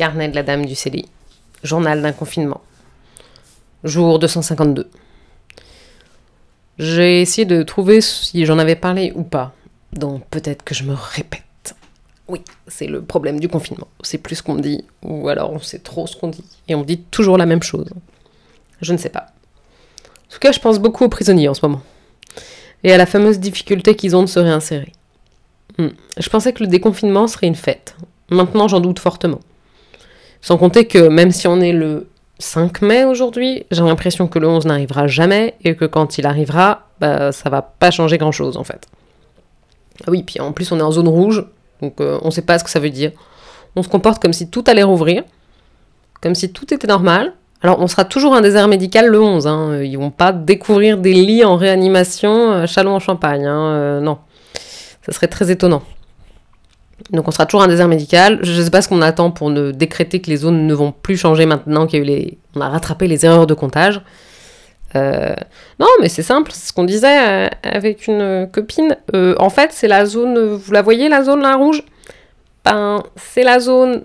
Carnet de la Dame du CDI. Journal d'un confinement. Jour 252. J'ai essayé de trouver si j'en avais parlé ou pas. Donc peut-être que je me répète. Oui, c'est le problème du confinement. C'est plus ce qu'on dit, ou alors on sait trop ce qu'on dit, et on dit toujours la même chose. Je ne sais pas. En tout cas, je pense beaucoup aux prisonniers en ce moment. Et à la fameuse difficulté qu'ils ont de se réinsérer. Hmm. Je pensais que le déconfinement serait une fête. Maintenant, j'en doute fortement. Sans compter que même si on est le 5 mai aujourd'hui, j'ai l'impression que le 11 n'arrivera jamais et que quand il arrivera, bah, ça va pas changer grand chose en fait. Ah oui, puis en plus on est en zone rouge, donc euh, on sait pas ce que ça veut dire. On se comporte comme si tout allait rouvrir, comme si tout était normal. Alors on sera toujours un désert médical le 11, hein. ils vont pas découvrir des lits en réanimation euh, chalon en Champagne, hein. Euh, non. Ça serait très étonnant. Donc on sera toujours un désert médical. Je ne sais pas ce qu'on attend pour ne décréter que les zones ne vont plus changer maintenant eu les... A rattrapé les erreurs de comptage. Euh, non, mais c'est simple, c'est ce qu'on disait euh, avec une copine. Euh, en fait, c'est la zone, vous la voyez, la zone là rouge? Ben, c'est la zone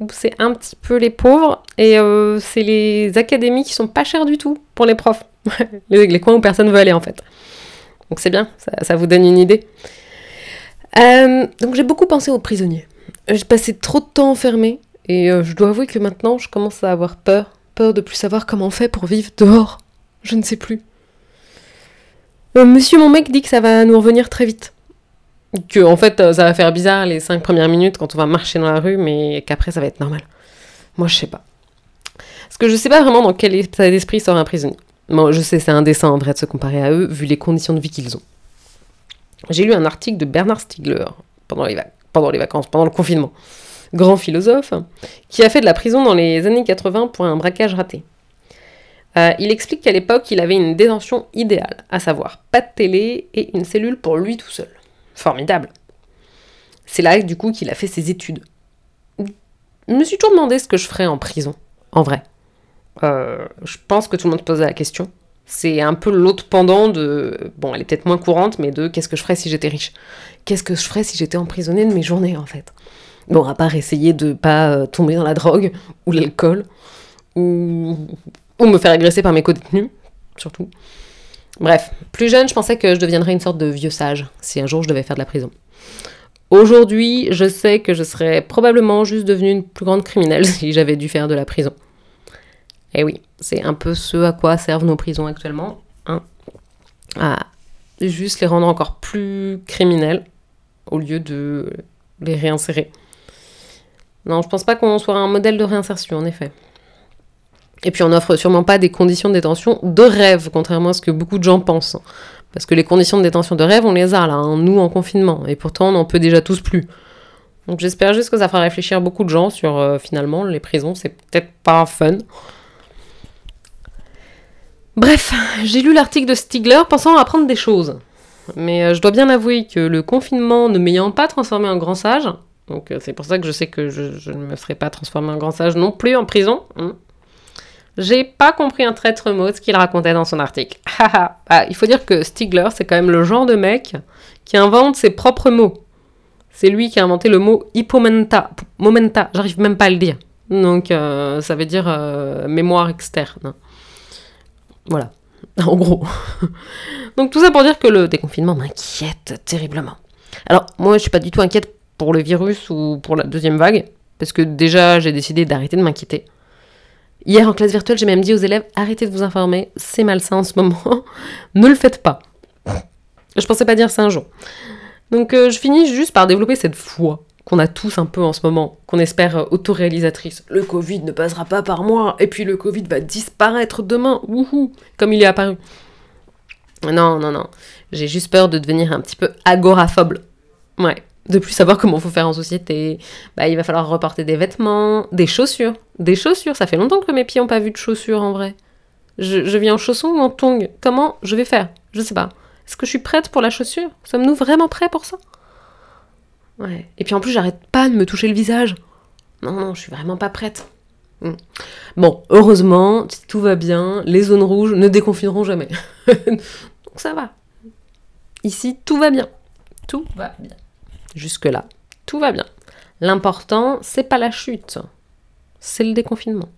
où c'est un petit peu les pauvres et c'est les académies qui sont pas chères du tout pour les profs. les, coins où personne veut aller en fait. Donc c'est bien, ça vous donne une idée. Euh, donc j'ai beaucoup pensé aux prisonniers. J'ai passé trop de temps enfermé et euh, je dois avouer que maintenant je commence à avoir peur. Peur de plus savoir comment on fait pour vivre dehors. Je ne sais plus. Euh, monsieur mon mec dit que ça va nous revenir très vite. Que en fait ça va faire bizarre les cinq premières minutes quand on va marcher dans la rue mais qu'après ça va être normal. Moi je sais pas. Parce que je sais pas vraiment dans quel état d'esprit sort un prisonnier. Bon, je sais, c'est indécent en vrai de se comparer à eux, vu les conditions de vie qu'ils ont. J'ai lu un article de Bernard Stiegler pendant les, vacances, pendant le confinement, grand philosophe, qui a fait de la prison dans les années 80 pour un braquage raté. Euh, il explique qu'à l'époque, il avait une détention idéale, à savoir pas de télé et une cellule pour lui tout seul. Formidable. C'est là, du coup, qu'il a fait ses études. Je me suis toujours demandé ce que je ferais en prison, en vrai. Euh, je pense que tout le monde posait la question. C'est un peu l'autre pendant de. Bon, elle est peut-être moins courante, mais de qu'est-ce que je ferais si j'étais riche? Qu'est-ce que je ferais si j'étais emprisonnée de mes journées, en fait? Bon, à part essayer de pas euh, tomber dans la drogue, ou l'alcool, ou... ou me faire agresser par mes co-détenus, surtout. Bref, plus jeune, je pensais que je deviendrais une sorte de vieux sage, si un jour je devais faire de la prison. Aujourd'hui, je sais que je serais probablement juste devenue une plus grande criminelle si j'avais dû faire de la prison. Et eh oui, c'est un peu ce à quoi servent nos prisons actuellement. Hein, à juste les rendre encore plus criminels au lieu de les réinsérer. Non, je pense pas qu'on soit un modèle de réinsertion, en effet. Et puis on n'offre sûrement pas des conditions de détention de rêve, contrairement à ce que beaucoup de gens pensent. Parce que les conditions de détention de rêve, on les a là, hein, nous en confinement, et pourtant on n'en peut déjà tous plus. Donc j'espère juste que ça fera réfléchir beaucoup de gens sur euh, finalement les prisons, c'est peut-être pas fun. Bref, j'ai lu l'article de Stigler pensant apprendre des choses. Mais euh, je dois bien avouer que le confinement ne m'ayant pas transformé en grand sage, donc euh, c'est pour ça que je sais que je, ne me ferai pas transformer en grand sage non plus en prison, hein, j'ai pas compris un traître mot de ce qu'il racontait dans son article. Ah, il faut dire que Stigler, c'est quand même le genre de mec qui invente ses propres mots. C'est lui qui a inventé le mot hypomenta. Momenta, j'arrive même pas à le dire. Donc euh, ça veut dire mémoire externe. Voilà, en gros. Donc tout ça pour dire que le déconfinement m'inquiète terriblement. Alors moi je suis pas du tout inquiète pour le virus ou pour la deuxième vague, parce que déjà j'ai décidé d'arrêter de m'inquiéter. Hier en classe virtuelle j'ai même dit aux élèves arrêtez de vous informer, c'est malsain en ce moment, ne le faites pas. Je pensais pas dire ça un jour. Donc euh, je finis juste par développer cette foi qu'on a tous un peu en ce moment, qu'on espère euh, autoréalisatrice. Le Covid ne passera pas par moi, et puis le Covid va disparaître demain, wouhou, comme il est apparu. Non, non, non. J'ai juste peur de devenir un petit peu agoraphobe. Ouais. De plus savoir comment faut faire en société. Bah, il va falloir reporter des vêtements, des chaussures. Des chaussures, ça fait longtemps que mes pieds n'ont pas vu de chaussures en vrai. Je, je viens en chaussons ou en tongs Comment je vais faire? Je sais pas. Est-ce que je suis prête pour la chaussure? Sommes-nous vraiment prêts pour ça? Et puis en plus, j'arrête pas de me toucher le visage. Non, non, je suis vraiment pas prête. Hmm. Bon, heureusement, tout va bien, les zones rouges ne déconfineront jamais. Donc ça va. Ici, tout va bien. Tout va bien. Jusque-là, tout va bien. L'important, c'est pas la chute. c'est le déconfinement.